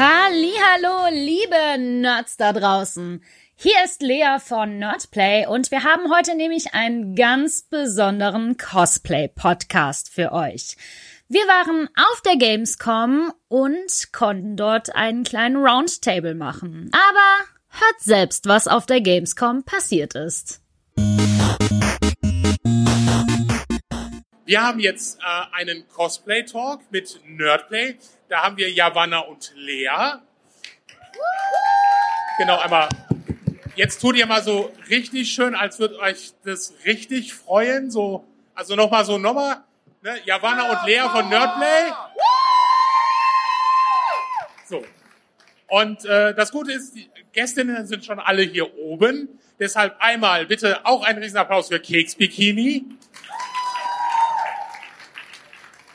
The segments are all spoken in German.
Hallo, liebe Nerds da draußen. Hier ist Lea von Nerdplay und wir haben heute nämlich einen ganz besonderen Cosplay-Podcast für euch. Wir waren auf der Gamescom und konnten dort einen kleinen Roundtable machen. Aber hört selbst, was auf der Gamescom passiert ist. Wir haben jetzt äh, einen Cosplay-Talk mit Nerdplay. Da haben wir Javanna und Lea. Genau, einmal. Jetzt tut ihr mal so richtig schön, als würde euch das richtig freuen. So, also nochmal so, nochmal. Ne? Javanna und Lea von Nerdplay. So. Und äh, das Gute ist, die Gästinnen sind schon alle hier oben. Deshalb einmal bitte auch einen Riesenapplaus für Keks Bikini.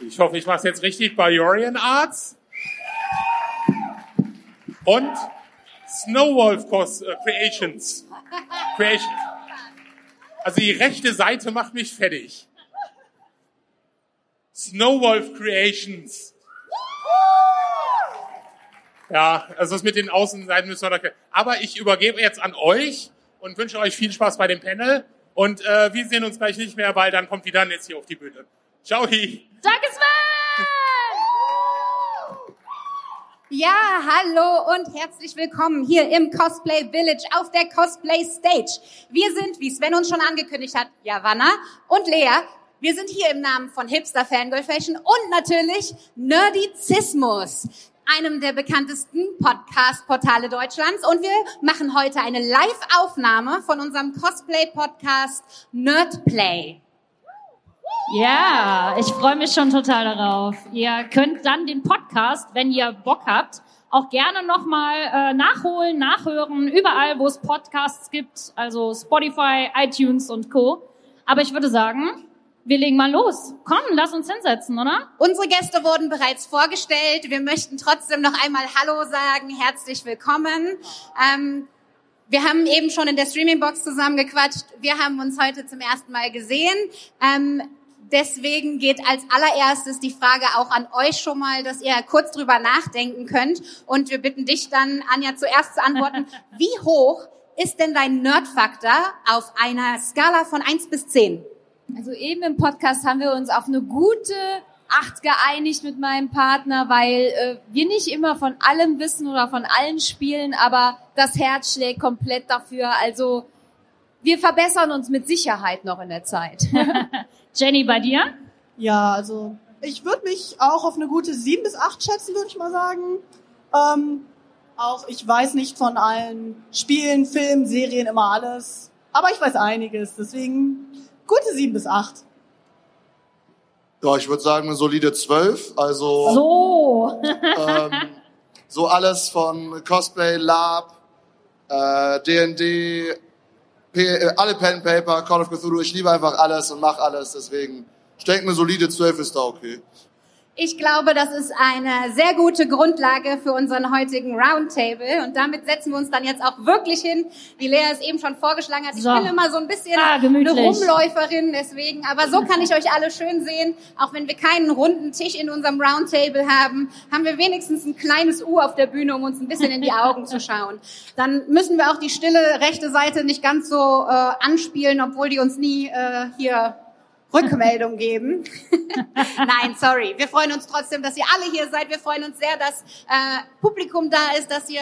Ich hoffe, ich mache es jetzt richtig. Barbarian Arts. Und Snowwolf äh, Creations. Creation. Also die rechte Seite macht mich fertig. Snowwolf Creations. Ja, also das mit den Außenseiten müssen wir da. Aber ich übergebe jetzt an euch und wünsche euch viel Spaß bei dem Panel. Und äh, wir sehen uns gleich nicht mehr, weil dann kommt wieder jetzt hier auf die Bühne. Ciao. Danke, Sven! Ja, hallo und herzlich willkommen hier im Cosplay Village auf der Cosplay Stage. Wir sind, wie Sven uns schon angekündigt hat, Javanna und Lea. Wir sind hier im Namen von Hipster Fangirl Fashion und natürlich Nerdizismus, einem der bekanntesten Podcast-Portale Deutschlands. Und wir machen heute eine Live-Aufnahme von unserem Cosplay-Podcast Nerdplay. Ja, ich freue mich schon total darauf. Ihr könnt dann den Podcast, wenn ihr Bock habt, auch gerne nochmal äh, nachholen, nachhören, überall, wo es Podcasts gibt, also Spotify, iTunes und Co. Aber ich würde sagen, wir legen mal los. Komm, lass uns hinsetzen, oder? Unsere Gäste wurden bereits vorgestellt. Wir möchten trotzdem noch einmal Hallo sagen. Herzlich willkommen. Ähm, wir haben eben schon in der Streamingbox zusammengequatscht. Wir haben uns heute zum ersten Mal gesehen. Ähm, Deswegen geht als allererstes die Frage auch an euch schon mal, dass ihr kurz drüber nachdenken könnt. Und wir bitten dich dann, Anja, zuerst zu antworten. Wie hoch ist denn dein Nerdfaktor auf einer Skala von eins bis zehn? Also eben im Podcast haben wir uns auf eine gute acht geeinigt mit meinem Partner, weil äh, wir nicht immer von allem wissen oder von allen spielen, aber das Herz schlägt komplett dafür. Also wir verbessern uns mit Sicherheit noch in der Zeit. Jenny, bei dir? Ja, also ich würde mich auch auf eine gute sieben bis acht schätzen, würde ich mal sagen. Ähm, auch ich weiß nicht von allen Spielen, Filmen, Serien immer alles, aber ich weiß einiges. Deswegen gute sieben bis acht. Ja, ich würde sagen eine solide zwölf. Also so, ähm, so alles von Cosplay, Lab, äh, D&D, äh, alle Pen Paper, Call of Cthulhu, ich liebe einfach alles und mache alles, deswegen ich denke, eine solide 12 ist da okay. Ich glaube, das ist eine sehr gute Grundlage für unseren heutigen Roundtable. Und damit setzen wir uns dann jetzt auch wirklich hin. Wie Lea es eben schon vorgeschlagen hat. Ich so. bin immer so ein bisschen ah, eine Rumläuferin, deswegen. Aber so kann ich euch alle schön sehen. Auch wenn wir keinen runden Tisch in unserem Roundtable haben, haben wir wenigstens ein kleines U auf der Bühne, um uns ein bisschen in die Augen zu schauen. Dann müssen wir auch die stille rechte Seite nicht ganz so äh, anspielen, obwohl die uns nie äh, hier Rückmeldung geben. Nein, sorry. Wir freuen uns trotzdem, dass ihr alle hier seid. Wir freuen uns sehr, dass äh, Publikum da ist, dass ihr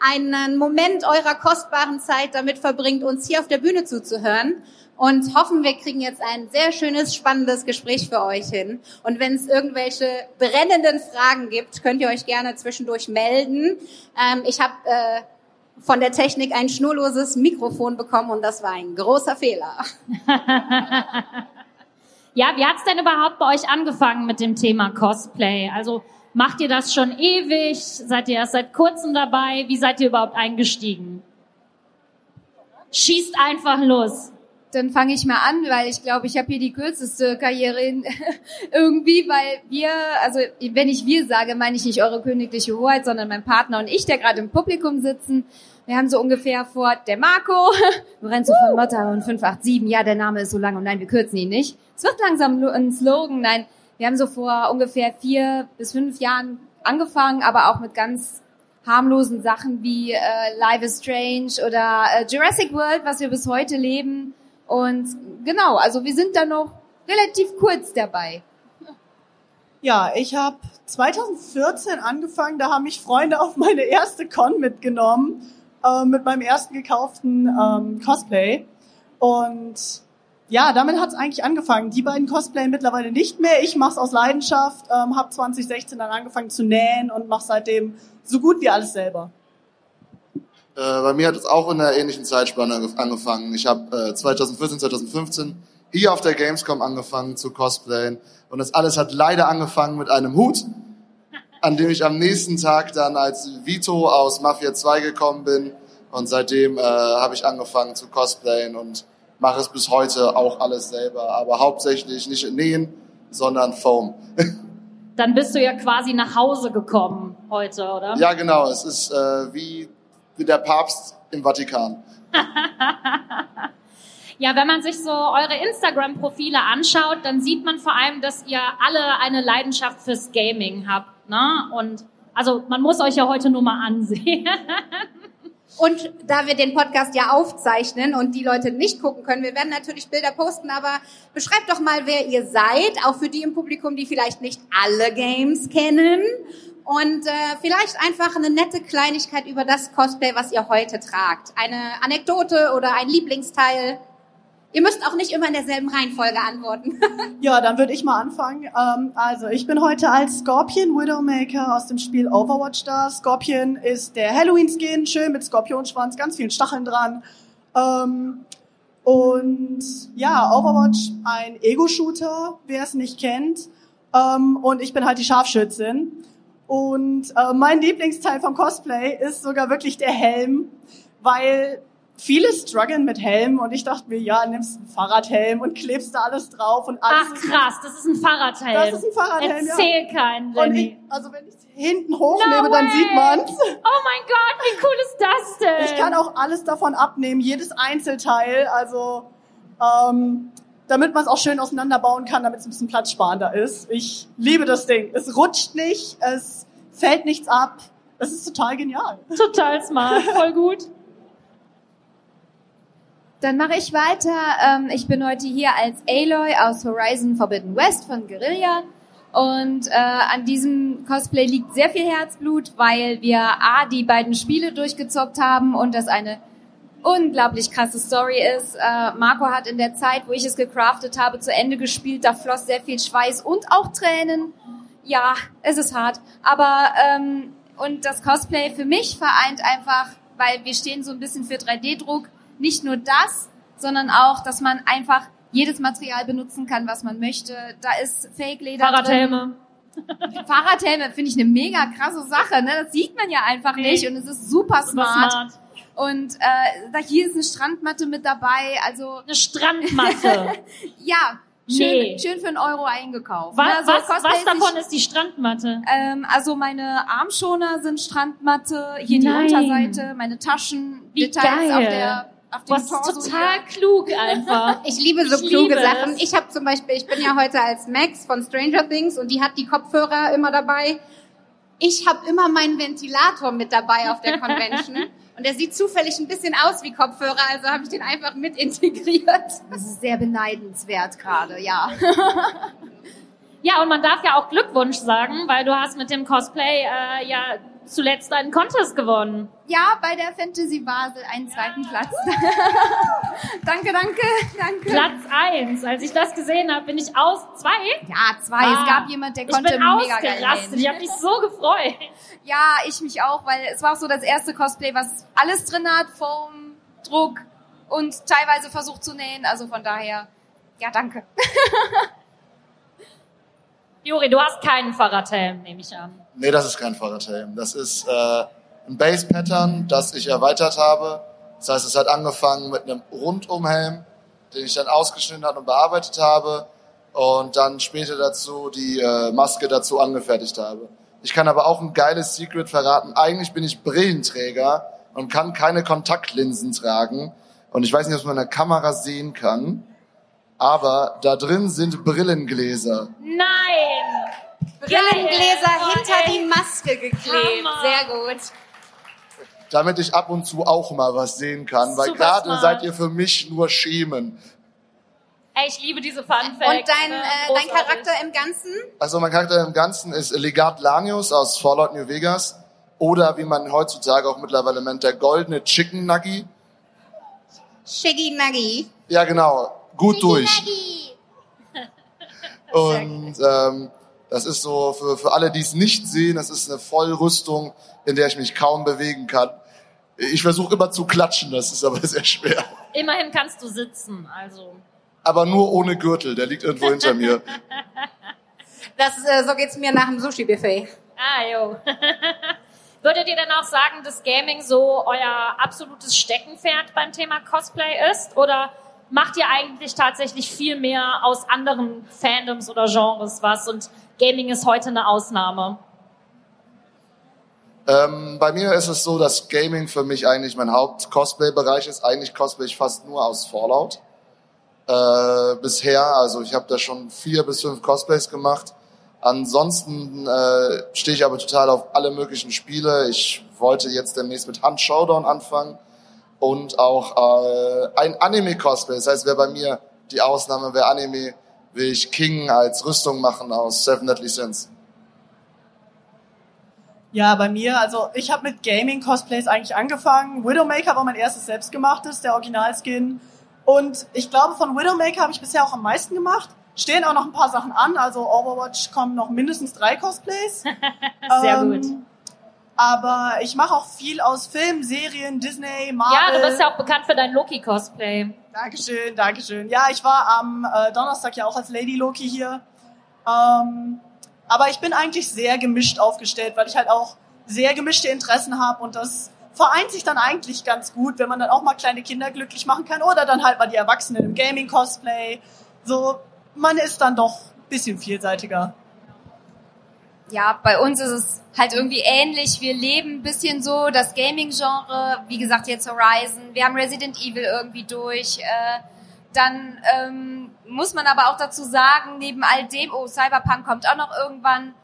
einen Moment eurer kostbaren Zeit damit verbringt, uns hier auf der Bühne zuzuhören. Und hoffen, wir kriegen jetzt ein sehr schönes, spannendes Gespräch für euch hin. Und wenn es irgendwelche brennenden Fragen gibt, könnt ihr euch gerne zwischendurch melden. Ähm, ich habe äh, von der Technik ein schnurloses Mikrofon bekommen und das war ein großer Fehler. Ja, wie hat's denn überhaupt bei euch angefangen mit dem Thema Cosplay? Also macht ihr das schon ewig? Seid ihr erst seit kurzem dabei? Wie seid ihr überhaupt eingestiegen? Schießt einfach los. Dann fange ich mal an, weil ich glaube, ich habe hier die kürzeste Karriere in, irgendwie, weil wir, also wenn ich wir sage, meine ich nicht eure königliche Hoheit, sondern mein Partner und ich, der gerade im Publikum sitzen. Wir haben so ungefähr vor, der Marco, Lorenzo von Motta und 587, ja, der Name ist so lang und nein, wir kürzen ihn nicht. Es wird langsam ein Slogan, nein, wir haben so vor ungefähr vier bis fünf Jahren angefangen, aber auch mit ganz harmlosen Sachen wie äh, Live is Strange oder äh, Jurassic World, was wir bis heute leben. Und genau, also wir sind da noch relativ kurz dabei. Ja, ich habe 2014 angefangen, da haben mich Freunde auf meine erste Con mitgenommen, äh, mit meinem ersten gekauften ähm, Cosplay. Und ja, damit hat es eigentlich angefangen. Die beiden Cosplay mittlerweile nicht mehr. Ich mache es aus Leidenschaft, ähm, habe 2016 dann angefangen zu nähen und mache seitdem so gut wie alles selber. Äh, bei mir hat es auch in einer ähnlichen Zeitspanne angefangen. Ich habe äh, 2014, 2015 hier auf der Gamescom angefangen zu cosplayen und das alles hat leider angefangen mit einem Hut, an dem ich am nächsten Tag dann als Vito aus Mafia 2 gekommen bin und seitdem äh, habe ich angefangen zu cosplayen und mache es bis heute auch alles selber, aber hauptsächlich nicht in nähen, sondern Foam. Dann bist du ja quasi nach Hause gekommen heute, oder? Ja, genau. Es ist äh, wie, wie der Papst im Vatikan. Ja, wenn man sich so eure Instagram-Profile anschaut, dann sieht man vor allem, dass ihr alle eine Leidenschaft fürs Gaming habt. Ne? Und also man muss euch ja heute nur mal ansehen. Und da wir den Podcast ja aufzeichnen und die Leute nicht gucken können, wir werden natürlich Bilder posten, aber beschreibt doch mal, wer ihr seid, auch für die im Publikum, die vielleicht nicht alle Games kennen. Und äh, vielleicht einfach eine nette Kleinigkeit über das Cosplay, was ihr heute tragt. Eine Anekdote oder ein Lieblingsteil. Ihr müsst auch nicht immer in derselben Reihenfolge antworten. Ja, dann würde ich mal anfangen. Ähm, also, ich bin heute als Scorpion Widowmaker aus dem Spiel Overwatch da. Scorpion ist der Halloween-Skin, schön mit Skorpionschwanz, ganz vielen Stacheln dran. Ähm, und ja, Overwatch, ein Ego-Shooter, wer es nicht kennt. Ähm, und ich bin halt die Scharfschützin. Und äh, mein Lieblingsteil vom Cosplay ist sogar wirklich der Helm, weil viele strugglen mit Helm und ich dachte mir, ja, nimmst einen Fahrradhelm und klebst da alles drauf und alles. Ach krass, das ist ein Fahrradhelm. Das ist ein Fahrradhelm, Erzähl ja. keinen, Lenny. ich, also wenn ich hinten hochnehme, No dann sieht man's. Oh mein Gott, wie cool ist das denn? Ich kann auch alles davon abnehmen, jedes Einzelteil, also ähm, damit man es auch schön auseinanderbauen kann, damit es ein bisschen platzsparender ist. Ich liebe das Ding. Es rutscht nicht, es fällt nichts ab. Es ist total genial. Total smart, voll gut. Dann mache ich weiter. Ähm, ich bin heute hier als Aloy aus Horizon Forbidden West von Guerilla. Und äh, an diesem Cosplay liegt sehr viel Herzblut, weil wir A, die beiden Spiele durchgezockt haben und das eine unglaublich krasse Story ist. Äh, Marco hat in der Zeit, wo ich es gecraftet habe, zu Ende gespielt. Da floss sehr viel Schweiß und auch Tränen. Ja, es ist hart. Aber ähm, und das Cosplay für mich vereint einfach, weil wir stehen so ein bisschen für 3D-Druck, nicht nur das, sondern auch, dass man einfach jedes Material benutzen kann, was man möchte. Da ist Fake-Leder drin. Fahrradhelme. Fahrradhelme finde ich eine mega krasse Sache. Ne? Das sieht man ja einfach Nee. nicht und es ist super Super smart. smart. Und äh, da hier ist eine Strandmatte mit dabei. Also Eine Strandmatte. ja, schön, Nee. schön für einen Euro eingekauft. Was, ne? Was, Cosplay was ist davon ist die Strandmatte? ähm, also meine Armschoner sind Strandmatte, hier Nein. die Unterseite, meine Taschen, Wie Details geil. auf der auf dem hast Torso total hier. klug einfach. Ich liebe so Ich kluge liebe Sachen. es. Ich habe zum Beispiel, ich bin ja heute als Max von Stranger Things und die hat die Kopfhörer immer dabei. Ich habe immer meinen Ventilator mit dabei auf der Convention und der sieht zufällig ein bisschen aus wie Kopfhörer, also habe ich den einfach mit integriert. Das ist sehr beneidenswert gerade, ja. Ja, und man darf ja auch Glückwunsch sagen, weil du hast mit dem Cosplay äh, ja zuletzt einen Contest gewonnen. Ja, bei der Fantasy Basel einen zweiten Platz. danke, danke, danke. Platz eins. Als ich das gesehen habe, bin ich aus zwei. Ja, zwei. Ah, es gab jemand, der Ich konnte bin mega ausgerastet. Ich habe mich so gefreut. Ja, ich mich auch, weil es war auch so das erste Cosplay, was alles drin hat, Foam, Druck und teilweise versucht zu nähen. Also von daher, ja, danke. Juri, du hast keinen Fahrradhelm, nehme ich an. Nee, das ist kein Fahrradhelm. Das ist äh, ein Base-Pattern, das ich erweitert habe. Das heißt, es hat angefangen mit einem Rundumhelm, den ich dann ausgeschnitten habe und bearbeitet habe und dann später dazu die äh, Maske dazu angefertigt habe. Ich kann aber auch ein geiles Secret verraten. Eigentlich bin ich Brillenträger und kann keine Kontaktlinsen tragen. Und ich weiß nicht, ob man in der Kamera sehen kann, aber da drin sind Brillengläser. Nein! Brillengläser Oh, hinter die Maske geklebt. Hammer. Sehr gut. damit ich ab und zu auch mal was sehen kann, weil gerade seid ihr für mich nur Schemen. Ey, ich liebe diese Fun Facts. Und dein, ne? äh, dein. Charakter im Ganzen? Also mein Charakter im Ganzen ist Legat Lanius aus Fallout New Vegas oder wie man heutzutage auch mittlerweile nennt, der goldene Chicken Nuggy. Shiggy Nuggy. Ja genau, gut durch. Und ähm, das ist so für, für alle, die es nicht sehen, das ist eine Vollrüstung, in der ich mich kaum bewegen kann. Ich versuche immer zu klatschen, das ist aber sehr schwer. Immerhin kannst du sitzen, also. Aber nur ohne Gürtel, der liegt irgendwo hinter mir. Das, äh, so geht's mir nach dem Sushi-Buffet. Ah, jo. Würdet ihr denn auch sagen, dass Gaming so euer absolutes Steckenpferd beim Thema Cosplay ist? Oder macht ihr eigentlich tatsächlich viel mehr aus anderen Fandoms oder Genres was und Gaming ist heute eine Ausnahme? Ähm, bei mir ist es so, dass Gaming für mich eigentlich mein Haupt-Cosplay-Bereich ist. Eigentlich cosplay ich fast nur aus Fallout. Äh, bisher, also ich habe da schon vier bis fünf Cosplays gemacht. Ansonsten äh, stehe ich aber total auf alle möglichen Spiele. Ich wollte jetzt demnächst mit Hunt Showdown anfangen und auch äh, ein Anime-Cosplay. Das heißt, wer bei mir die Ausnahme, wer Anime, will ich King als Rüstung machen aus Seven Deadly Sins. Ja, bei mir, also ich habe mit Gaming-Cosplays eigentlich angefangen. Widowmaker war mein erstes selbstgemachtes, der Originalskin. Und ich glaube, von Widowmaker habe ich bisher auch am meisten gemacht. Stehen auch noch ein paar Sachen an, also Overwatch kommen noch mindestens drei Cosplays. Sehr Ähm, gut. Aber ich mache auch viel aus Filmen, Serien, Disney, Marvel. Ja, du bist ja auch bekannt für dein Loki-Cosplay. Dankeschön, Dankeschön. Ja, ich war am äh, Donnerstag ja auch als Lady Loki hier. Ähm, aber ich bin eigentlich sehr gemischt aufgestellt, weil ich halt auch sehr gemischte Interessen habe und das vereint sich dann eigentlich ganz gut, wenn man dann auch mal kleine Kinder glücklich machen kann oder dann halt mal die Erwachsenen im Gaming-Cosplay. So, man ist dann doch ein bisschen vielseitiger. Ja, bei uns ist es halt irgendwie ähnlich. Wir leben ein bisschen so das Gaming-Genre. Wie gesagt, jetzt Horizon. Wir haben Resident Evil irgendwie durch. Äh, dann ähm, muss man aber auch dazu sagen, neben all dem, oh, Cyberpunk kommt auch noch irgendwann,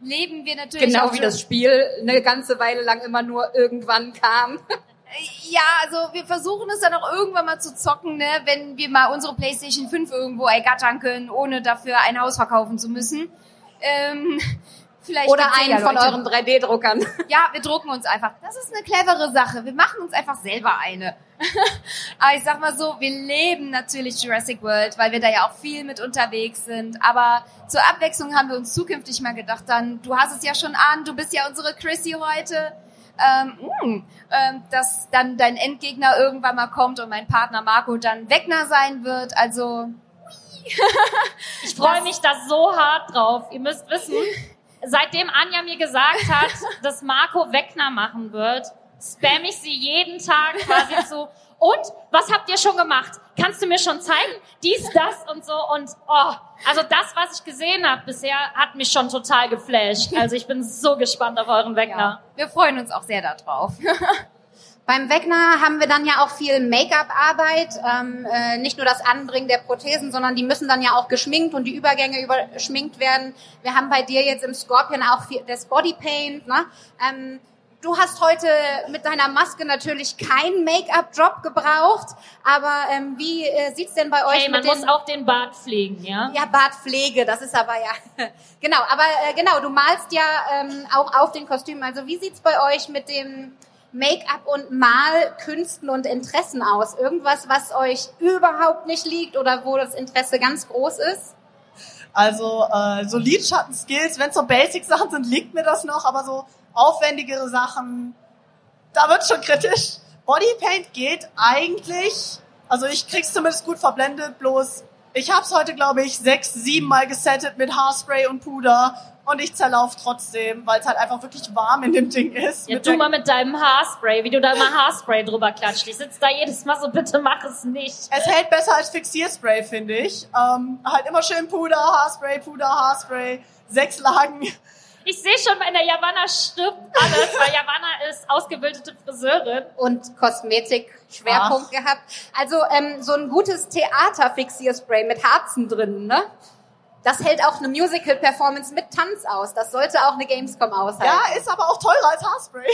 leben wir natürlich Genau auch wie das Spiel eine ganze Weile lang immer nur irgendwann kam. Ja, also wir versuchen es dann auch irgendwann mal zu zocken, ne, wenn wir mal unsere PlayStation 5 irgendwo ergattern können, ohne dafür ein Haus verkaufen zu müssen. Ähm, vielleicht Oder einen von euren 3D-Druckern. Ja, wir drucken uns einfach. Das ist eine clevere Sache. Wir machen uns einfach selber eine. Aber ich sag mal so, wir leben natürlich Jurassic World, weil wir da ja auch viel mit unterwegs sind. Aber zur Abwechslung haben wir uns zukünftig mal gedacht, dann, du hast es ja schon an, du bist ja unsere Chrissy heute. Ähm, mh, ähm, dass dann dein Endgegner irgendwann mal kommt und mein Partner Marco dann Wegner sein wird. Also Ich freue mich da so hart drauf. Ihr müsst wissen, seitdem Anja mir gesagt hat, dass Marco Wegner machen wird, spam ich sie jeden Tag quasi so. Und was habt ihr schon gemacht? Kannst du mir schon zeigen? Dies, das und so. Und oh, also das, was ich gesehen habe bisher, hat mich schon total geflasht. Also ich bin so gespannt auf euren Wegner. ja, wir freuen uns auch sehr darauf. Beim Wegner haben wir dann ja auch viel Make-up-Arbeit, ähm, äh, nicht nur das Anbringen der Prothesen, sondern die müssen dann ja auch geschminkt und die Übergänge überschminkt werden. Wir haben bei dir jetzt im Scorpion auch viel, das Bodypaint. Ne? Ähm, du hast heute mit deiner Maske natürlich keinen Make-up-Drop gebraucht, aber ähm, wie äh, sieht's denn bei euch Hey, man muss auch den Bart pflegen, ja? ja, Bartpflege, das ist aber ja. genau, aber äh, genau, du malst ja ähm, auch auf den Kostümen. Also wie sieht's bei euch mit dem Make-up und Malkünsten und Interessen aus? Irgendwas, was euch überhaupt nicht liegt oder wo das Interesse ganz groß ist? Also äh, so Lidschatten-Skills, wenn es so Basic-Sachen sind, liegt mir das noch, aber so aufwendigere Sachen, da wird schon kritisch. Bodypaint geht eigentlich, also ich krieg's zumindest gut verblendet, bloß ich hab's heute, glaube ich, sechs, sieben Mal gesettet mit Haarspray und Puder und ich zerlauf trotzdem, weil es halt einfach wirklich warm in dem Ding ist. Ja, der- mal mit deinem Haarspray, wie du da immer Haarspray drüber klatscht. Ich sitze da jedes Mal so, bitte mach es nicht. Es hält besser als Fixierspray, finde ich. Ähm, halt immer schön Puder, Haarspray, Puder, Haarspray, sechs Lagen. Ich sehe schon, bei der Javanna stirbt alles, weil Javanna ist ausgebildete Friseurin. Und Kosmetik-Schwerpunkt gehabt. Also ähm, so ein gutes Theaterfixierspray mit Harzen drin, ne? Das hält auch eine Musical-Performance mit Tanz aus. Das sollte auch eine Gamescom aushalten. Ja, ist aber auch teurer als Haarspray.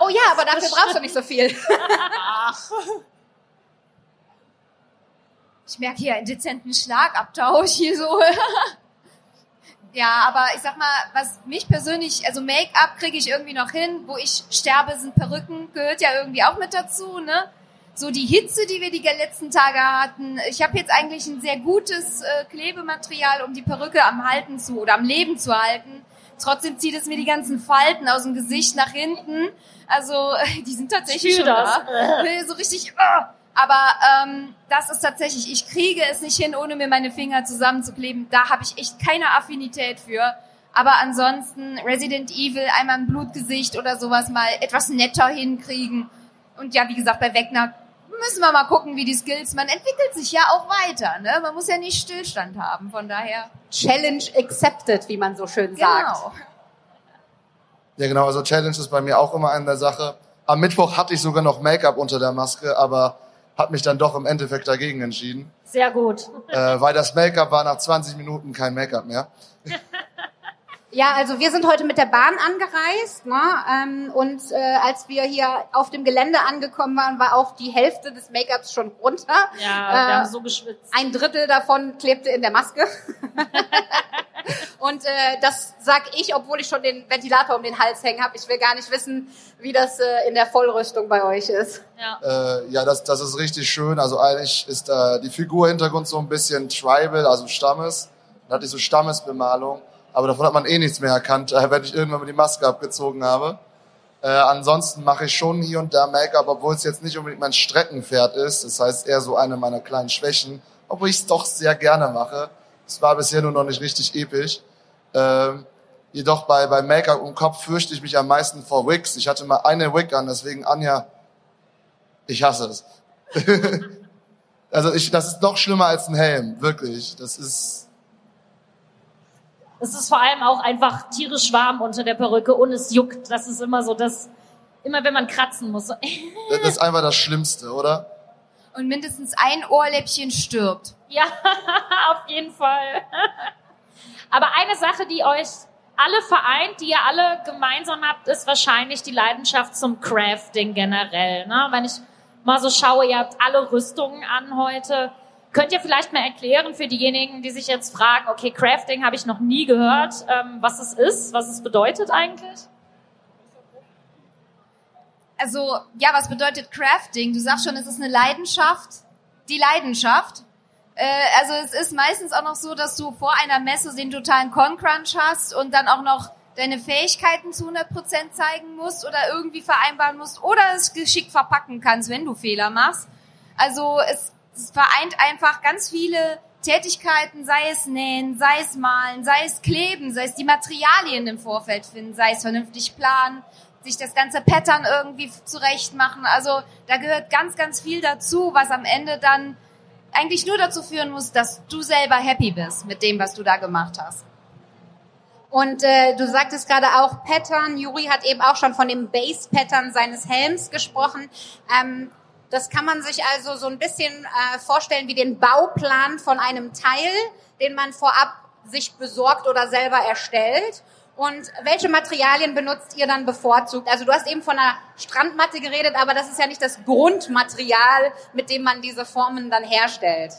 Oh ja, aber dafür brauchst du nicht so viel. Ach. Ich merke hier einen dezenten Schlagabtausch hier so. ja, aber ich sag mal, was mich persönlich, also Make-up kriege ich irgendwie noch hin, wo ich sterbe, sind Perücken, gehört ja irgendwie auch mit dazu, ne? So die Hitze, die wir die letzten Tage hatten. Ich habe jetzt eigentlich ein sehr gutes äh, Klebematerial, um die Perücke am Halten zu oder am Leben zu halten. Trotzdem zieht es mir die ganzen Falten aus dem Gesicht nach hinten. Also die sind tatsächlich schon das. da. so richtig. Uh. Aber ähm, das ist tatsächlich, ich kriege es nicht hin, ohne mir meine Finger zusammenzukleben. Da habe ich echt keine Affinität für. Aber ansonsten Resident Evil, einmal ein Blutgesicht oder sowas mal etwas netter hinkriegen. Und ja, wie gesagt, bei Wegner müssen wir mal gucken, wie die Skills, man entwickelt sich ja auch weiter, ne? Man muss ja nicht Stillstand haben, von daher. Challenge accepted, wie man so schön sagt. Genau. Ja, genau. Also Challenge ist bei mir auch immer eine Sache. Am Mittwoch hatte ich sogar noch Make-up unter der Maske, aber hat mich dann doch im Endeffekt dagegen entschieden, Sehr gut. äh, weil das Make-up war nach 20 Minuten kein Make-up mehr. Ja, also wir sind heute mit der Bahn angereist ne? ähm, und äh, als wir hier auf dem Gelände angekommen waren, war auch die Hälfte des Make-ups schon runter. Ja, Äh, wir haben so geschwitzt. Ein Drittel davon klebte in der Maske. und äh, das sag ich, obwohl ich schon den Ventilator um den Hals hängen habe. Ich will gar nicht wissen, wie das äh, in der Vollrüstung bei euch ist. Ja. Äh, ja, das, das ist richtig schön. Also eigentlich ist äh, die Figurhintergrund so ein bisschen tribal, also Stammes. Dann hatte ich so Stammesbemalung. Aber davon hat man eh nichts mehr erkannt, äh, wenn ich irgendwann mal die Maske abgezogen habe. Äh, ansonsten mache ich schon hier und da Make-up, obwohl es jetzt nicht unbedingt mein Streckenpferd ist. Das heißt eher so eine meiner kleinen Schwächen, obwohl ich es doch sehr gerne mache. Es war bisher nur noch nicht richtig episch. Ähm, jedoch bei, bei Make-up und Kopf fürchte ich mich am meisten vor Wigs. Ich hatte mal eine Wig an, deswegen Anja, ich hasse es. also ich, das ist noch schlimmer als ein Helm, wirklich. Das ist, Es ist vor allem auch einfach tierisch warm unter der Perücke und es juckt. Das ist immer so das, immer wenn man kratzen muss. So. das ist einfach das Schlimmste, oder? Und mindestens ein Ohrläppchen stirbt. Ja, auf jeden Fall. Aber eine Sache, die euch alle vereint, die ihr alle gemeinsam habt, ist wahrscheinlich die Leidenschaft zum Crafting generell. Ne? Wenn ich mal so schaue, ihr habt alle Rüstungen an heute. Könnt ihr vielleicht mal erklären für diejenigen, die sich jetzt fragen, okay, Crafting habe ich noch nie gehört, ähm, was es ist, was es bedeutet eigentlich? Also, ja, was bedeutet Crafting? Du sagst schon, es ist eine Leidenschaft. Die Leidenschaft. Äh, also es ist meistens auch noch so, dass du vor einer Messe den totalen Con-Crunch hast und dann auch noch deine Fähigkeiten zu 100% zeigen musst oder irgendwie vereinbaren musst oder es geschickt verpacken kannst, wenn du Fehler machst. Also es, es vereint einfach ganz viele Tätigkeiten, sei es nähen, sei es malen, sei es kleben, sei es die Materialien im Vorfeld finden, sei es vernünftig planen, sich das ganze Pattern irgendwie zurecht machen. Also da gehört ganz, ganz viel dazu, was am Ende dann eigentlich nur dazu führen muss, dass du selber happy bist mit dem, was du da gemacht hast. Und äh, du sagtest gerade auch Pattern. Juri hat eben auch schon von dem Base-Pattern seines Helms gesprochen. Ähm, das kann man sich also so ein bisschen äh, vorstellen wie den Bauplan von einem Teil, den man vorab sich besorgt oder selber erstellt. Und welche Materialien benutzt ihr dann bevorzugt? Also du hast eben von einer Strandmatte geredet, aber das ist ja nicht das Grundmaterial, mit dem man diese Formen dann herstellt.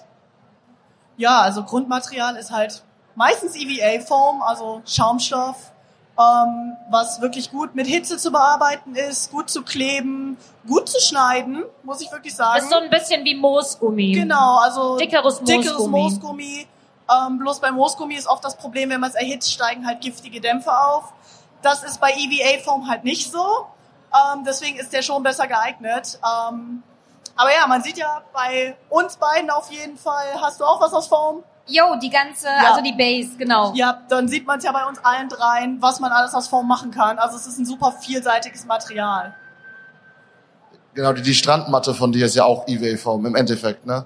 Ja, also Grundmaterial ist halt meistens EVA-Foam, also Schaumstoff, ähm, was wirklich gut mit Hitze zu bearbeiten ist, gut zu kleben, gut zu schneiden, muss ich wirklich sagen. Ist so ein bisschen wie Moosgummi. Genau, also Dickeres dickeres Moosgummi. Moosgummi. Ähm, bloß beim Moosgummi ist oft das Problem, wenn man es erhitzt, steigen halt giftige Dämpfe auf. Das ist bei EVA Foam halt nicht so. Ähm, deswegen ist der schon besser geeignet. Ähm, aber ja, man sieht ja bei uns beiden auf jeden Fall. Hast du auch was aus Foam? Jo, die ganze, also die Base, genau. Ja, dann sieht man es ja bei uns allen dreien, was man alles aus Foam machen kann. Also es ist ein super vielseitiges Material. Genau, die, die Strandmatte von dir ist ja auch EVA-Foam im Endeffekt, ne?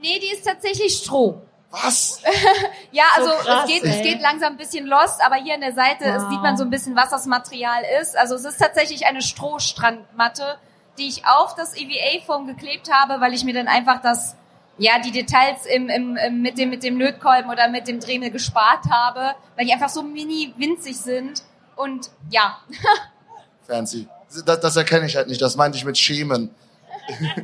Nee, die ist tatsächlich Stroh. Was? Ja, So also krass, es geht, ey. es geht langsam ein bisschen lost, aber hier an der Seite Wow. sieht man so ein bisschen, was das Material ist. Also es ist tatsächlich eine Strohstrandmatte, die ich auf das EVA-Foam geklebt habe, weil ich mir dann einfach das ja, die Details im, im, im, mit, dem, mit dem Lötkolben oder mit dem Dremel gespart habe, weil die einfach so mini winzig sind. Und ja. Fancy. Das, das erkenne ich halt nicht, das meinte ich mit Schämen.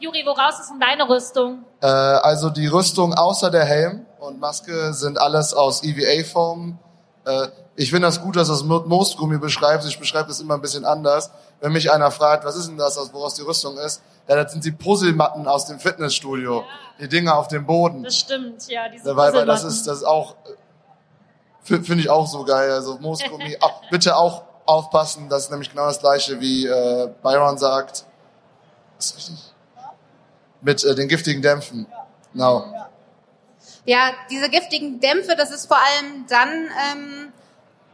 Juri, woraus ist denn deine Rüstung? Äh, also die Rüstung außer der Helm und Maske sind alles aus EVA-Foam. Äh, ich finde das gut, dass das Moosgummi beschreibt. Ich beschreibe das immer ein bisschen anders. Wenn mich einer fragt, was ist denn das, woraus die Rüstung ist, ja, das sind die Puzzlematten aus dem Fitnessstudio. Ja. Die Dinger auf dem Boden. Das stimmt, ja. Diese ja, weil, weil das ist, das ist auch, finde ich auch so geil. Also Moosgummi, bitte auch aufpassen, das ist nämlich genau das gleiche, wie äh, Byron sagt. Ist richtig? Mit äh, den giftigen Dämpfen. Genau. Ja, diese giftigen Dämpfe, das ist vor allem dann ähm,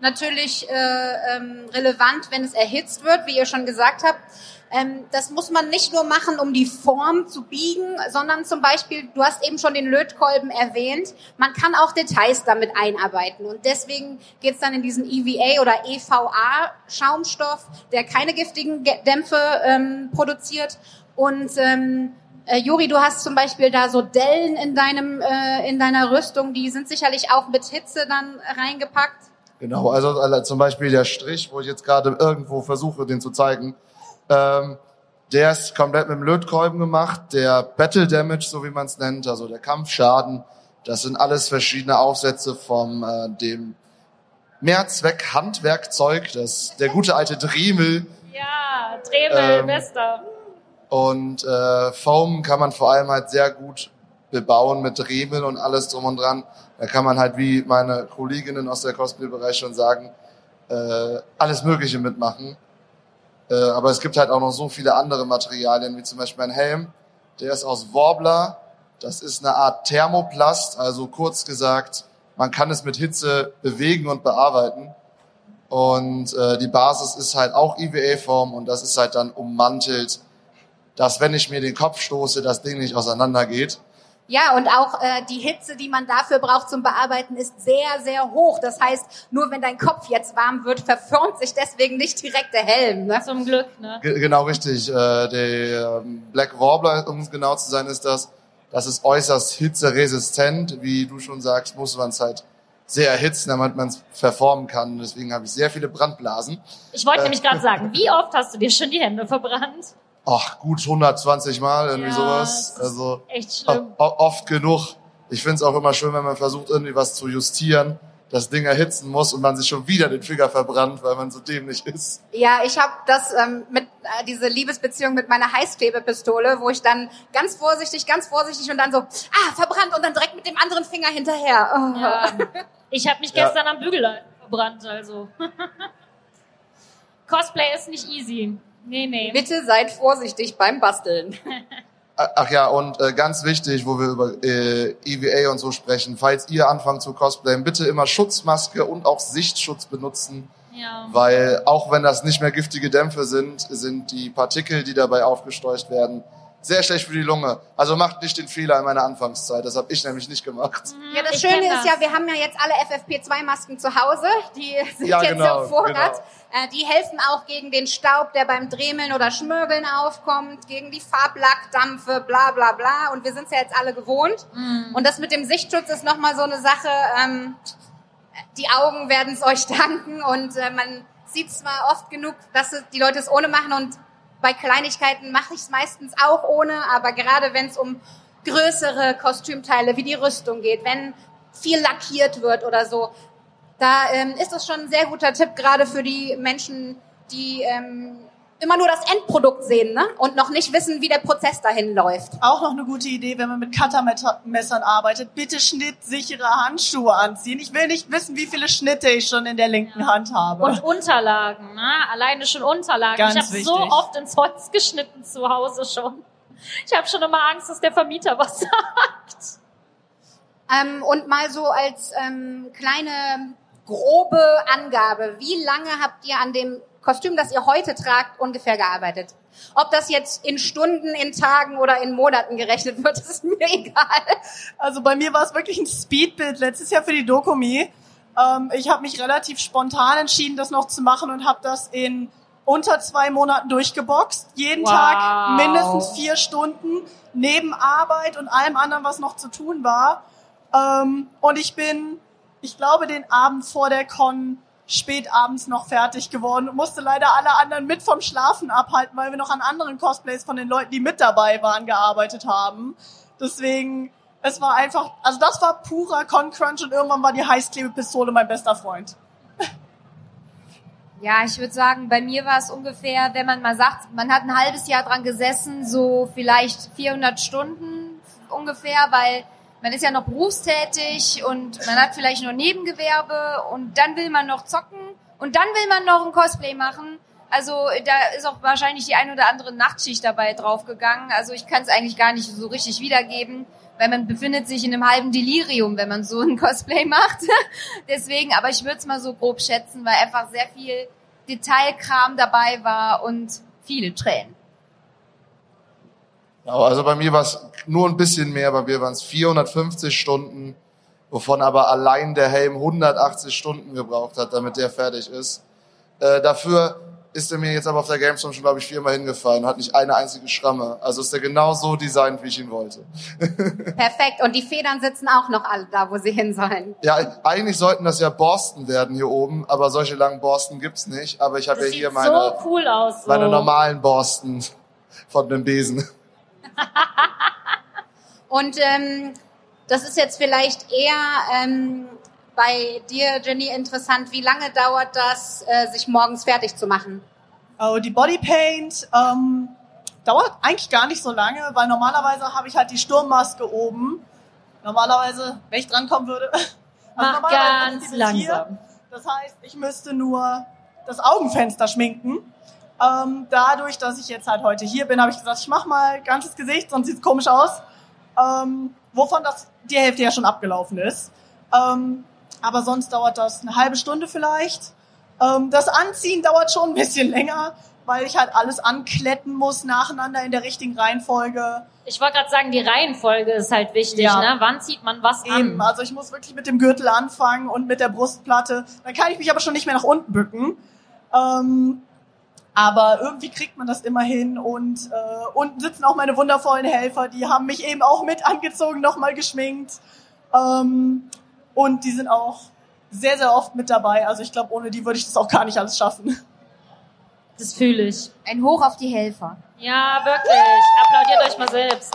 natürlich äh, ähm, relevant, wenn es erhitzt wird, wie ihr schon gesagt habt. Ähm, das muss man nicht nur machen, um die Form zu biegen, sondern zum Beispiel, du hast eben schon den Lötkolben erwähnt, man kann auch Details damit einarbeiten. Und deswegen geht's dann in diesen EVA oder EVA-Schaumstoff, der keine giftigen Dämpfe ähm, produziert. Und ähm, äh, Juri, du hast zum Beispiel da so Dellen in deinem äh, in deiner Rüstung, die sind sicherlich auch mit Hitze dann reingepackt. Genau, also, also zum Beispiel der Strich, wo ich jetzt gerade irgendwo versuche, den zu zeigen, ähm, der ist komplett mit dem Lötkolben gemacht. Der Battle Damage, so wie man es nennt, also der Kampfschaden, das sind alles verschiedene Aufsätze vom äh, dem Mehrzweck-Handwerkzeug, das der gute alte Dremel. Ja, Dremel, ähm, bester. Und äh, Foam kann man vor allem halt sehr gut bebauen mit Dremel und alles drum und dran. Da kann man halt, wie meine Kolleginnen aus der Cosplay-Bereich schon sagen, äh, alles Mögliche mitmachen. Äh, aber es gibt halt auch noch so viele andere Materialien, wie zum Beispiel ein Helm. Der ist aus Warbler. Das ist eine Art Thermoplast, also kurz gesagt, man kann es mit Hitze bewegen und bearbeiten. Und äh, die Basis ist halt auch EVA-Form und das ist halt dann ummantelt dass wenn ich mir den Kopf stoße, das Ding nicht auseinandergeht. Ja, und auch äh, die Hitze, die man dafür braucht zum Bearbeiten, ist sehr, sehr hoch. Das heißt, nur wenn dein Kopf jetzt warm wird, verformt sich deswegen nicht direkt der Helm. Ne? Zum Glück. Ne? G genau richtig. Äh, der ähm, Black Warbler, um genau zu sein, ist das. Das ist äußerst hitzeresistent. Wie du schon sagst, muss man es halt sehr erhitzen, damit man es verformen kann. Deswegen habe ich sehr viele Brandblasen. Ich wollte äh, nämlich gerade sagen, wie oft hast du dir schon die Hände verbrannt? Ach, gut 120 Mal, irgendwie ja, sowas. Also echt schlimm. oft genug. Ich find's auch immer schön, wenn man versucht, irgendwie was zu justieren, das Ding erhitzen muss und man sich schon wieder den Finger verbrannt, weil man so dämlich ist. Ja, ich habe das ähm, mit äh, diese Liebesbeziehung mit meiner Heißklebepistole, wo ich dann ganz vorsichtig, ganz vorsichtig und dann so, ah, verbrannt und dann direkt mit dem anderen Finger hinterher. Oh. Ja. Ich habe mich gestern ja. am Bügeleisen verbrannt, also. Cosplay ist nicht easy. Nee, nee. Bitte seid vorsichtig beim Basteln. Ach ja, und äh, ganz wichtig, wo wir über äh, EVA und so sprechen, falls ihr anfangt zu cosplayen, bitte immer Schutzmaske und auch Sichtschutz benutzen. Ja. Weil auch wenn das nicht mehr giftige Dämpfe sind, sind die Partikel, die dabei aufgesteucht werden, sehr schlecht für die Lunge. Also macht nicht den Fehler in meiner Anfangszeit. Das habe ich nämlich nicht gemacht. Ja, das ich Schöne ist das. ja, wir haben ja jetzt alle FFP2-Masken zu Hause. Die sind ja, jetzt genau, auf Vorrat. Genau. Äh, die helfen auch gegen den Staub, der beim Dremeln oder Schmörgeln aufkommt, gegen die Farblackdampfe, bla bla bla. Und wir sind es ja jetzt alle gewohnt. Mhm. Und das mit dem Sichtschutz ist nochmal so eine Sache, ähm, die Augen werden es euch danken und äh, man sieht zwar oft genug, dass die Leute es ohne machen und bei Kleinigkeiten mache ich es meistens auch ohne, aber gerade wenn es um größere Kostümteile wie die Rüstung geht, wenn viel lackiert wird oder so, da ähm, ist das schon ein sehr guter Tipp, gerade für die Menschen, die ähm, immer nur das Endprodukt sehen ne? und noch nicht wissen, wie der Prozess dahin läuft. Auch noch eine gute Idee, wenn man mit Cuttermessern arbeitet. Bitte schnittsichere Handschuhe anziehen. Ich will nicht wissen, wie viele Schnitte ich schon in der linken ja. Hand habe. Und Unterlagen, ne? alleine schon Unterlagen. Ganz ich habe so oft ins Holz geschnitten zu Hause schon. Ich habe schon immer Angst, dass der Vermieter was sagt. Ähm, und mal so als ähm, kleine grobe Angabe, wie lange habt ihr an dem Kostüm, das ihr heute tragt, ungefähr gearbeitet. Ob das jetzt in Stunden, in Tagen oder in Monaten gerechnet wird, ist mir egal. Also bei mir war es wirklich ein Speedbild letztes Jahr für die Dokumi. Ähm, ich habe mich relativ spontan entschieden, das noch zu machen und habe das in unter zwei Monaten durchgeboxt. Jeden Wow. Tag mindestens vier Stunden neben Arbeit und allem anderen, was noch zu tun war. Ähm, und ich bin, ich glaube, den Abend vor der Con spät abends noch fertig geworden und musste leider alle anderen mit vom Schlafen abhalten, weil wir noch an anderen Cosplays von den Leuten, die mit dabei waren, gearbeitet haben. Deswegen, es war einfach, also das war purer Con-Crunch und irgendwann war die Heißklebepistole mein bester Freund. Ja, ich würde sagen, bei mir war es ungefähr, wenn man mal sagt, man hat ein halbes Jahr dran gesessen, so vielleicht 400 Stunden ungefähr, weil man ist ja noch berufstätig und man hat vielleicht noch Nebengewerbe und dann will man noch zocken und dann will man noch ein Cosplay machen. Also da ist auch wahrscheinlich die ein oder andere Nachtschicht dabei draufgegangen. Also ich kann es eigentlich gar nicht so richtig wiedergeben, weil man befindet sich in einem halben Delirium, wenn man so ein Cosplay macht. Deswegen, aber ich würde es mal so grob schätzen, weil einfach sehr viel Detailkram dabei war und viele Tränen. Ja, also bei mir war es nur ein bisschen mehr, bei mir waren es 450 Stunden, wovon aber allein der Helm 180 Stunden gebraucht hat, damit der fertig ist. Äh, dafür ist er mir jetzt aber auf der Gamescom schon, glaube ich, viermal hingefallen und hat nicht eine einzige Schramme. Also ist er genau so designt, wie ich ihn wollte. Perfekt. Und die Federn sitzen auch noch alle da, wo sie hin sollen. Ja, eigentlich sollten das ja Borsten werden hier oben, aber solche langen Borsten gibt's nicht. Aber ich habe ja hier meine, so cool aus. So. meine normalen Borsten von dem Besen. Und ähm, das ist jetzt vielleicht eher ähm, bei dir, Jenny, interessant. Wie lange dauert das, äh, sich morgens fertig zu machen? Oh, die Bodypaint ähm, dauert eigentlich gar nicht so lange, weil normalerweise habe ich halt die Sturmmaske oben. Normalerweise, wenn ich drankommen würde. Also Mach ganz bis hier. langsam. Das heißt, ich müsste nur das Augenfenster schminken. Ähm, dadurch, dass ich jetzt halt heute hier bin, habe ich gesagt, ich mache mal ganzes Gesicht, sonst sieht's komisch aus. Ähm, wovon das die Hälfte ja schon abgelaufen ist. Ähm, aber sonst dauert das eine halbe Stunde vielleicht. Ähm, das Anziehen dauert schon ein bisschen länger, weil ich halt alles ankletten muss nacheinander in der richtigen Reihenfolge. Ich wollte gerade sagen, die Reihenfolge ist halt wichtig. Ja. Ne? Wann zieht man was Eben, an? also ich muss wirklich mit dem Gürtel anfangen und mit der Brustplatte. Dann kann ich mich aber schon nicht mehr nach unten bücken. Ähm, aber irgendwie kriegt man das immer hin und äh, unten sitzen auch meine wundervollen Helfer, die haben mich eben auch mit angezogen, nochmal geschminkt. Ähm, und die sind auch sehr, sehr oft mit dabei. Also ich glaube, ohne die würde ich das auch gar nicht alles schaffen. Das fühle ich. Ein Hoch auf die Helfer. Ja, wirklich. Applaudiert euch mal selbst.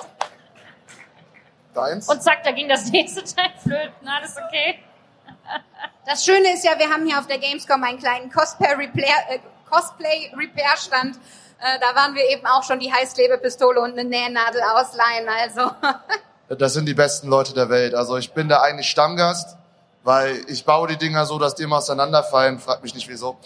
Deins? Und zack, da ging das nächste Teil flöten. Alles okay? Das Schöne ist ja, wir haben hier auf der Gamescom einen kleinen Cosplay Repair, äh, Cosplay Repair Stand. Äh, da waren wir eben auch schon die Heißklebepistole und eine Nähnadel ausleihen. Also Das sind die besten Leute der Welt. Also ich bin da eigentlich Stammgast, weil ich baue die Dinger so, dass die immer auseinanderfallen. Frag mich nicht wieso.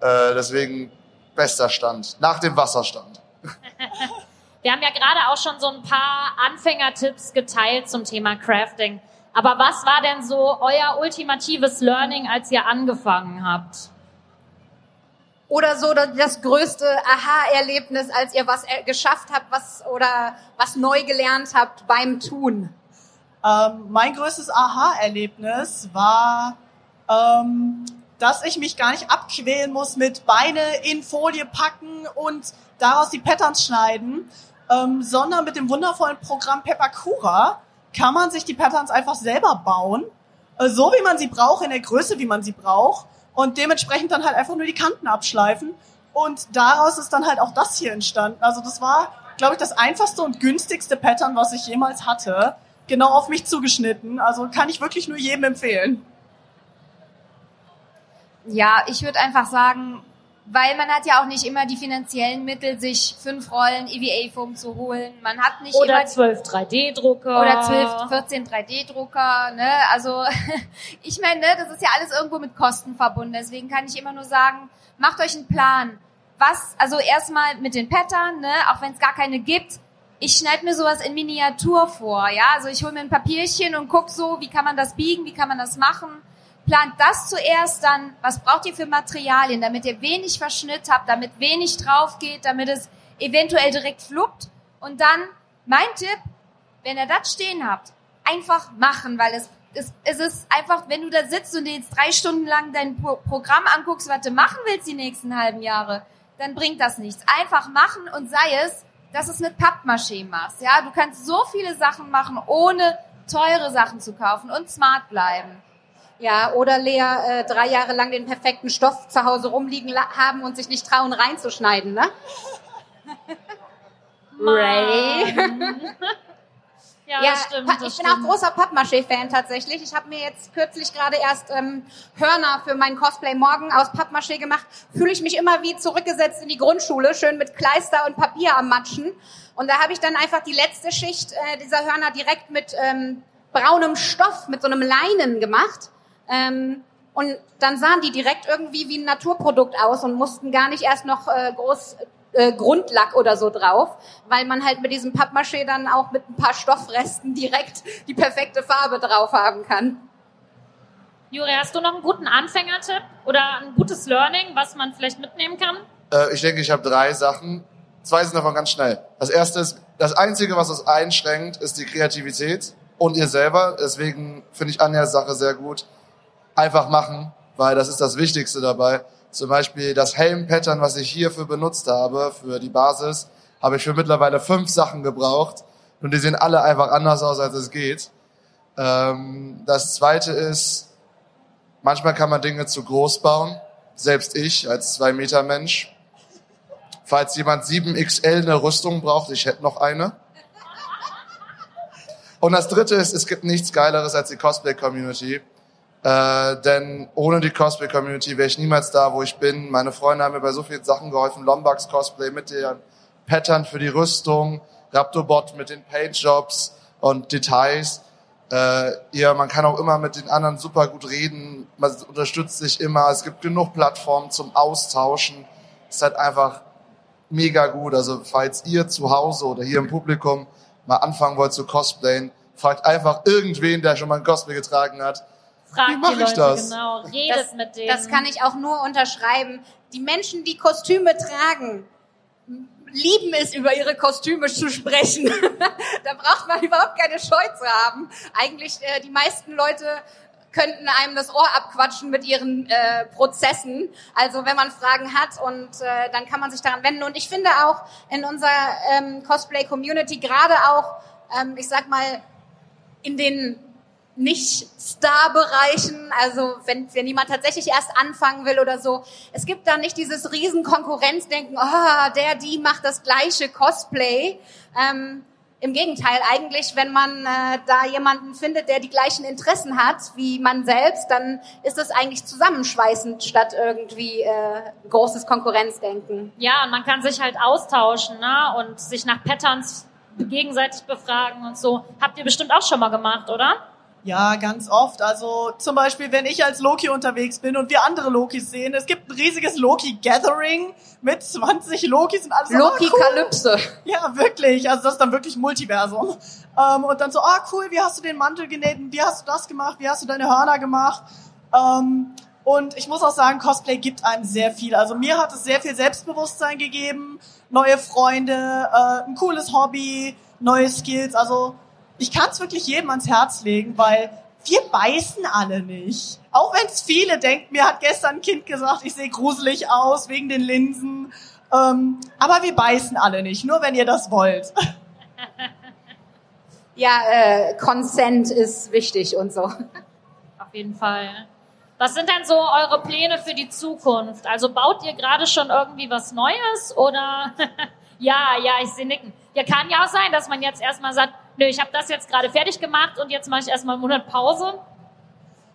Äh, deswegen bester Stand. Nach dem Wasserstand. Wir haben ja gerade auch schon so ein paar Anfängertipps geteilt zum Thema Crafting. Aber was war denn so euer ultimatives Learning, als ihr angefangen habt? Oder so das- größte Aha-Erlebnis, als ihr was äh, geschafft habt, was oder was neu gelernt habt beim Tun. Ähm, mein größtes Aha-Erlebnis war, ähm, dass ich mich gar nicht abquälen muss mit Beine in Folie packen und daraus die Patterns schneiden, ähm, sondern mit dem wundervollen Programm Pepakura kann man sich die Patterns einfach selber bauen, äh, so wie man sie braucht, in der Größe, wie man sie braucht und dementsprechend dann halt einfach nur die Kanten abschleifen und daraus ist dann halt auch das hier entstanden. Also das war, glaube ich, das einfachste und günstigste Pattern, was ich jemals hatte genau auf mich zugeschnitten. Also kann ich wirklich nur jedem empfehlen. Ja, ich würde einfach sagen, weil man hat ja auch nicht immer die finanziellen Mittel, sich fünf Rollen EVA-Foam zu holen. Man hat nicht Oder immer 12 3D-Drucker. oder 12, 14 3D-Drucker, ne? Also ich meine, ne, das ist ja alles irgendwo mit Kosten verbunden. Deswegen kann ich immer nur sagen, macht euch einen Plan. Was, also erstmal mit den Pattern, ne, auch wenn es gar keine gibt. Ich schneide mir sowas in Miniatur vor, ja. Also ich hole mir ein Papierchen und guck so, wie kann man das biegen, wie kann man das machen. Plant das zuerst, dann, was braucht ihr für Materialien, damit ihr wenig Verschnitt habt, damit wenig drauf geht, damit es eventuell direkt fluppt. Und dann, mein Tipp, wenn ihr das stehen habt, einfach machen, weil es, es, es ist einfach, wenn du da sitzt und dir jetzt drei Stunden lang dein Pro Programm anguckst, was du machen willst die nächsten halben Jahre, dann bringt das nichts. Einfach machen und sei es, dass es mit Pappmaché machst. Ja, du kannst so viele Sachen machen, ohne teure Sachen zu kaufen und smart bleiben. Ja, oder Lea äh, drei Jahre lang den perfekten Stoff zu Hause rumliegen haben und sich nicht trauen reinzuschneiden, ne? Ray. Ja, Ja, stimmt. Ich bin auch großer Pappmaché-Fan tatsächlich. Ich habe mir jetzt kürzlich gerade erst ähm, Hörner für meinen Cosplay morgen aus Pappmaché gemacht. Fühle ich mich immer wie zurückgesetzt in die Grundschule, schön mit Kleister und Papier am Matschen. Und da habe ich dann einfach die letzte Schicht äh, dieser Hörner direkt mit ähm, braunem Stoff, mit so einem Leinen gemacht. Ähm, und dann sahen die direkt irgendwie wie ein Naturprodukt aus und mussten gar nicht erst noch äh, groß äh, Grundlack oder so drauf, weil man halt mit diesem Pappmaché dann auch mit ein paar Stoffresten direkt die perfekte Farbe drauf haben kann. Juri, hast du noch einen guten Anfängertipp oder ein gutes Learning, was man vielleicht mitnehmen kann? Äh, ich denke, ich habe drei Sachen. Zwei sind davon ganz schnell. Das erste ist, das Einzige, was es einschränkt, ist die Kreativität und ihr selber. Deswegen finde ich Anjas Sache sehr gut. Einfach machen, weil das ist das Wichtigste dabei. Zum Beispiel das Helm-Pattern, was ich hierfür benutzt habe, für die Basis, habe ich für mittlerweile fünf Sachen gebraucht. Und die sehen alle einfach anders aus, als es geht. Ähm, das zweite ist, manchmal kann man Dinge zu groß bauen. Selbst ich als zwei Meter Mensch. Falls jemand 7XL eine Rüstung braucht, ich hätte noch eine. Und das dritte ist, es gibt nichts Geileres als die Cosplay-Community. Äh, denn ohne die Cosplay-Community wäre ich niemals da, wo ich bin. Meine Freunde haben mir bei so vielen Sachen geholfen. Lombax Cosplay mit den Pattern für die Rüstung, Raptobot mit den Paintjobs und Details. Äh, ja, man kann auch immer mit den anderen super gut reden. Man unterstützt sich immer. Es gibt genug Plattformen zum Austauschen. Ist halt einfach mega gut. Also falls ihr zu Hause oder hier im Publikum mal anfangen wollt zu cosplayen, fragt einfach irgendwen, der schon mal ein Cosplay getragen hat. Fragt Wie mach die ich Leute das? genau, redet Das, mit denen. das kann ich auch nur unterschreiben. Die Menschen, die Kostüme tragen, lieben es, über ihre Kostüme zu sprechen. da braucht man überhaupt keine Scheu zu haben. Eigentlich äh, die meisten Leute könnten einem das Ohr abquatschen mit ihren äh, Prozessen. Also wenn man Fragen hat und äh, dann kann man sich daran wenden. Und ich finde auch in unserer ähm, Cosplay-Community gerade auch, ähm, ich sag mal, in den nicht-Star-Bereichen, also wenn, wenn jemand tatsächlich erst anfangen will oder so, es gibt da nicht dieses riesen Konkurrenzdenken, oh, der, die macht das gleiche Cosplay. Ähm, Im Gegenteil, eigentlich, wenn man äh, da jemanden findet, der die gleichen Interessen hat wie man selbst, dann ist das eigentlich zusammenschweißend statt irgendwie äh, großes Konkurrenzdenken. Ja, und man kann sich halt austauschen ne? und sich nach Patterns gegenseitig befragen und so. Habt ihr bestimmt auch schon mal gemacht, oder? Ja, ganz oft. Also zum Beispiel, wenn ich als Loki unterwegs bin und wir andere Lokis sehen, es gibt ein riesiges Loki-Gathering mit 20 Lokis und alles. so, ah, cool. Loki-Kalypse. Ja, wirklich. Also das ist dann wirklich Multiversum. Ähm, und dann so, ah cool, wie hast du den Mantel genäht? Wie hast du das gemacht? Wie hast du deine Hörner gemacht? Ähm, und ich muss auch sagen, Cosplay gibt einem sehr viel. Also mir hat es sehr viel Selbstbewusstsein gegeben, neue Freunde, äh, ein cooles Hobby, neue Skills. Also ich kann es wirklich jedem ans Herz legen, weil wir beißen alle nicht. Auch wenn es viele denken, mir hat gestern ein Kind gesagt, ich sehe gruselig aus wegen den Linsen. Ähm, aber wir beißen alle nicht, nur wenn ihr das wollt. Ja, äh, Consent ist wichtig und so. Auf jeden Fall. Was sind denn so eure Pläne für die Zukunft? Also baut ihr gerade schon irgendwie was Neues oder? ja, ja, ich sehe nicken. Ja, kann ja auch sein, dass man jetzt erstmal sagt, nö, ich habe das jetzt gerade fertig gemacht und jetzt mache ich erstmal einen Monat Pause.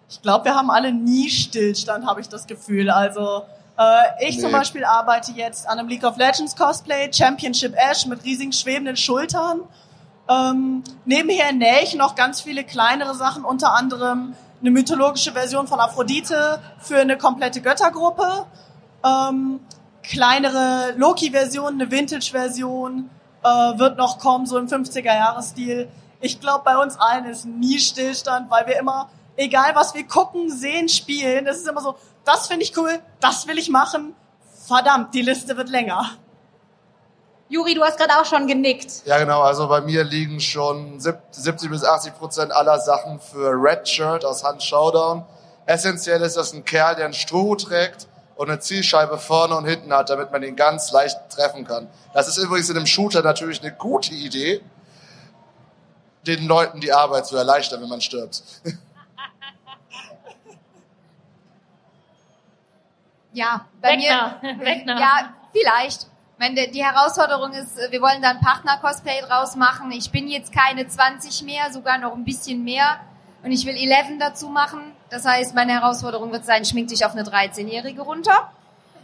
Ich glaube, wir haben alle nie Stillstand, habe ich das Gefühl. Also äh, ich zum Nee. Beispiel arbeite jetzt an einem League of Legends Cosplay, Championship Ash mit riesigen schwebenden Schultern. Ähm, nebenher nähe ich noch ganz viele kleinere Sachen, unter anderem eine mythologische Version von Aphrodite für eine komplette Göttergruppe, ähm, kleinere Loki-Version, eine Vintage-Version äh, wird noch kommen, so im 50er-Jahres-Stil. Ich glaube, bei uns allen ist nie Stillstand, weil wir immer, egal was wir gucken, sehen, spielen, das ist immer so, das finde ich cool, das will ich machen. Verdammt, die Liste wird länger. Juri, du hast gerade auch schon genickt. Ja, genau. Also bei mir liegen schon sieb- 70 bis 80 Prozent aller Sachen für Red Shirt aus Hand Showdown. Essentiell ist das ein Kerl, der einen Strohhut trägt und eine Zielscheibe vorne und hinten hat, damit man ihn ganz leicht treffen kann. Das ist übrigens in einem Shooter natürlich eine gute Idee, den Leuten die Arbeit zu erleichtern, wenn man stirbt. Ja, bei Wegner. mir. Wegner. Ja, vielleicht. Ich meine, die Herausforderung ist, wir wollen dann Partner-Cosplay draus machen. Ich bin jetzt keine 20 mehr, sogar noch ein bisschen mehr. Und ich will 11 dazu machen. Das heißt, meine Herausforderung wird sein, schmink dich auf eine 13-Jährige runter.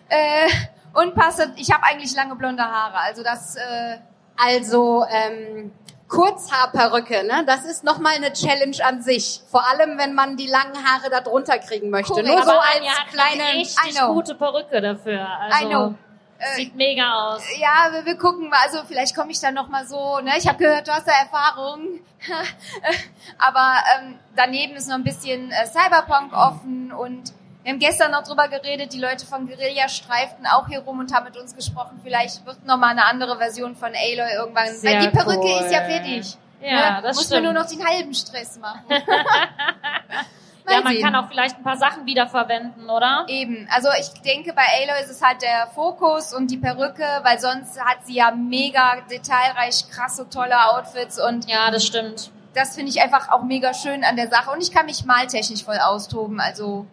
Äh, und passe, ich habe eigentlich lange blonde Haare. Also das, äh, Also ähm, Kurzhaarperücke, ne? Das ist noch mal eine Challenge an sich. Vor allem, wenn man die langen Haare da drunter kriegen möchte. Korrekt. Nur so als kleine. eine I richtig know. gute Perücke dafür. Also, I know. Äh, Sieht mega aus. Ja, wir, wir gucken mal. Also vielleicht komme ich dann noch mal so. Ne? Ich habe gehört, du hast da Erfahrung. Aber ähm, daneben ist noch ein bisschen äh, Cyberpunk offen und wir haben gestern noch drüber geredet. Die Leute von Guerilla streiften auch hier rum und haben mit uns gesprochen. Vielleicht wird noch mal eine andere Version von Aloy irgendwann. Sehr weil die Perücke cool. ist ja fertig. Ja, ne? das Muss stimmt. man nur noch den halben Stress machen. ja, Mal man sehen. kann auch vielleicht ein paar Sachen wiederverwenden, oder? Eben, also ich denke, bei Aloy ist es halt der Fokus und die Perücke, weil sonst hat sie ja mega detailreich, krasse, tolle Outfits und Ja, das stimmt. das finde ich einfach auch mega schön an der Sache und ich kann mich maltechnisch voll austoben, also.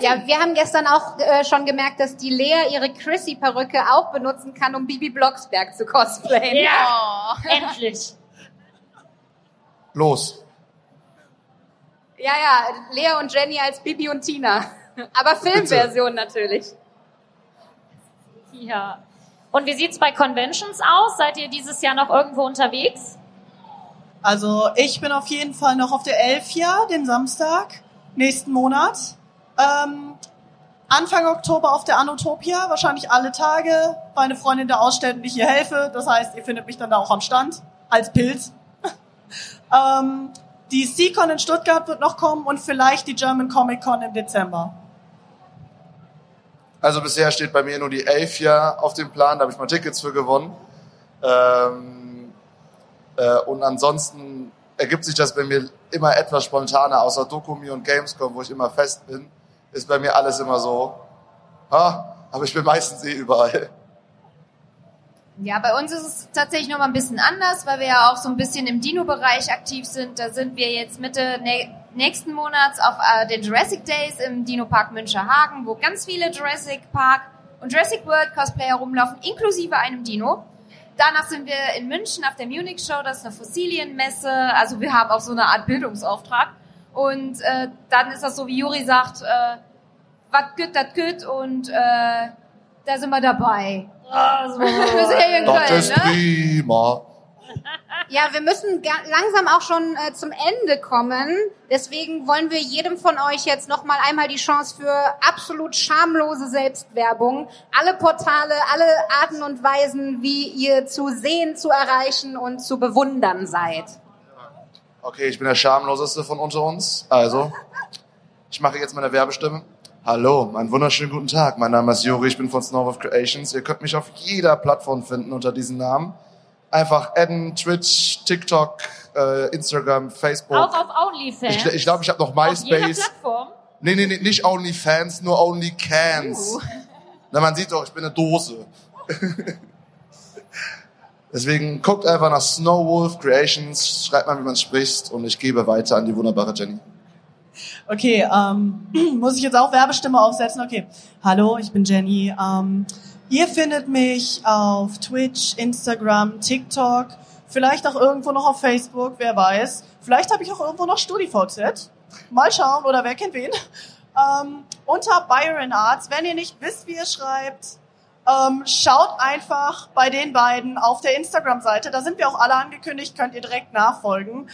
Ja, wir haben gestern auch äh, schon gemerkt, dass die Lea ihre Chrissy-Perücke auch benutzen kann, um Bibi Blocksberg zu cosplayen. Ja, Oh. endlich. Los. Ja, ja, Lea und Jenny als Bibi und Tina. Aber Filmversion natürlich. Ja. Und wie sieht's bei Conventions aus? Seid ihr dieses Jahr noch irgendwo unterwegs? Also ich bin auf jeden Fall noch auf der Elfia, den Samstag, nächsten Monat. Ähm, Anfang Oktober auf der Anotopia, wahrscheinlich alle Tage, weil eine Freundin da ausstellt und ich ihr helfe. Das heißt, ihr findet mich dann da auch am Stand, als Pilz. ähm, die C-Con in Stuttgart wird noch kommen und vielleicht die German Comic Con im Dezember. Also bisher steht bei mir nur die Elfia auf dem Plan, da habe ich mal Tickets für gewonnen. Ähm, äh, und ansonsten ergibt sich das bei mir immer etwas spontaner, außer Dokumi und Gamescom, wo ich immer fest bin, ist bei mir alles immer so. Ah, aber ich bin meistens eh überall. Ja, bei uns ist es tatsächlich noch mal ein bisschen anders, weil wir ja auch so ein bisschen im Dino-Bereich aktiv sind. Da sind wir jetzt Mitte nä nächsten Monats auf äh, den Jurassic Days im Dino Park Müncherhagen, wo ganz viele Jurassic Park und Jurassic World Cosplayer rumlaufen, inklusive einem Dino. Danach sind wir in München auf der Munich Show, das ist eine Fossilienmesse. Also wir haben auch so eine Art Bildungsauftrag. Und äh, dann ist das so, wie Juri sagt, äh, was gut, das gut und äh, da sind wir dabei. Also, Wir sind ja in Das Köln, ist ne? prima. Ja, wir müssen langsam auch schon äh, zum Ende kommen. Deswegen wollen wir jedem von euch jetzt noch mal einmal die Chance für absolut schamlose Selbstwerbung. Alle Portale, alle Arten und Weisen, wie ihr zu sehen, zu erreichen und zu bewundern seid. Okay, ich bin der schamloseste von unter uns. Also, ich mache jetzt meine Werbestimme. Hallo, einen wunderschönen guten Tag. Mein Name ist Juri, ich bin von Snowwolf Creations. Ihr könnt mich auf jeder Plattform finden unter diesem Namen. Einfach adden, Twitch, TikTok, äh, Instagram, Facebook. auch auf OnlyFans. ich glaube, ich, glaub, ich habe noch auf jeder MySpace. Plattform. Nee, nee, nee, nicht OnlyFans, nur OnlyCans. Uh. Na, man sieht doch, ich bin eine Dose. Deswegen guckt einfach nach Snowwolf Creations, schreibt mal, wie man spricht und ich gebe weiter an die wunderbare Jenny. Okay, ähm, muss ich jetzt auch Werbestimme aufsetzen? Okay. Hallo, ich bin Jenny. Ähm, ihr findet mich auf Twitch, Instagram, TikTok, vielleicht auch irgendwo noch auf Facebook, wer weiß. Vielleicht habe ich auch irgendwo noch StudiVZ. Mal schauen, oder wer kennt wen. Ähm, unter Byron Arts. Wenn ihr nicht wisst, wie ihr schreibt, ähm, schaut einfach bei den beiden auf der Instagram-Seite. Da sind wir auch alle angekündigt, könnt ihr direkt nachfolgen.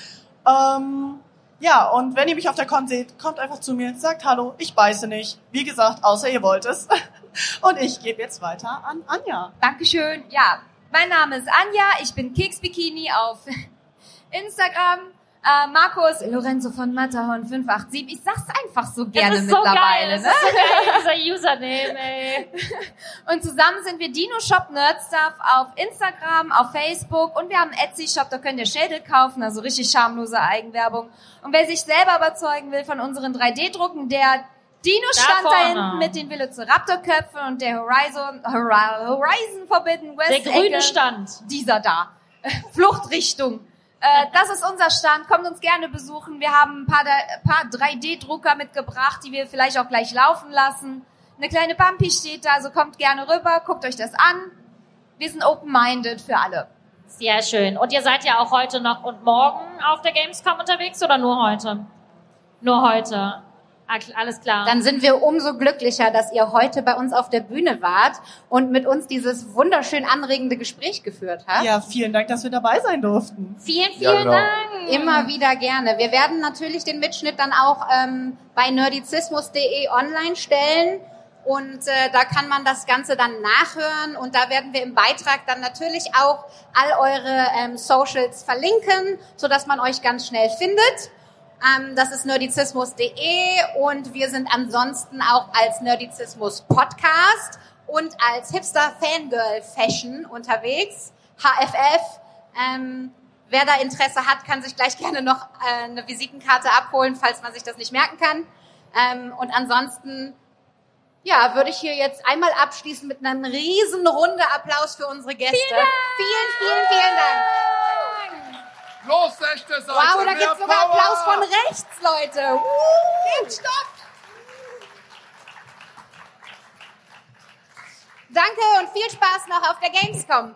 Ähm, ja, und wenn ihr mich auf der Con seht, kommt einfach zu mir, sagt Hallo, ich beiße nicht. Wie gesagt, außer ihr wollt es. Und ich gebe jetzt weiter an Anja. Dankeschön. Ja, mein Name ist Anja. Ich bin Keks Bikini auf Instagram. Äh, Markus Lorenzo von Matterhorn 587. Ich sag's einfach so gerne das ist so mittlerweile. geil. ne? Das ist so geil, dieser Username, ey. Und zusammen sind wir Dino Shop Nerdstuff auf Instagram, auf Facebook und wir haben einen Etsy Shop, da könnt ihr Schädel kaufen, also richtig schamlose Eigenwerbung. Und wer sich selber überzeugen will von unseren 3D-Drucken, der Dino Da stand da vorne. hinten mit den Velociraptor-Köpfen und der Horizon, Hori- Horizon Forbidden West. Der grüne Ecke. Stand. Dieser da. Fluchtrichtung. Äh, das ist unser Stand. Kommt uns gerne besuchen. Wir haben ein paar, paar 3D-Drucker mitgebracht, die wir vielleicht auch gleich laufen lassen. Eine kleine Bumpy steht da, also kommt gerne rüber, guckt euch das an. Wir sind open-minded für alle. Sehr schön. Und ihr seid ja auch heute noch und morgen auf der Gamescom unterwegs oder nur heute? Nur heute. Alles klar. Dann sind wir umso glücklicher, dass ihr heute bei uns auf der Bühne wart und mit uns dieses wunderschön anregende Gespräch geführt habt. Ja, vielen Dank, dass wir dabei sein durften. vielen, Ja, vielen genau. Dank. Immer wieder gerne. Wir werden natürlich den Mitschnitt dann auch ähm, bei nerdizismus.de online stellen. Und äh, da kann man das Ganze dann nachhören. Und da werden wir im Beitrag dann natürlich auch all eure ähm, Socials verlinken, sodass man euch ganz schnell findet. Ähm, das ist nerdizismus.de und wir sind ansonsten auch als Nerdizismus Podcast und als Hipster Fangirl Fashion unterwegs. HFF. Ähm, wer da Interesse hat, kann sich gleich gerne noch äh, eine Visitenkarte abholen, falls man sich das nicht merken kann. Ähm, und ansonsten, ja, würde ich hier jetzt einmal abschließen mit einem riesen Runde Applaus für unsere Gäste. Vielen, vielen, vielen Dank. Los, rechte Seite. Wow, da mehr gibt's sogar Power. Applaus von rechts, Leute. Uh, stopp. Danke und viel Spaß noch auf der Gamescom.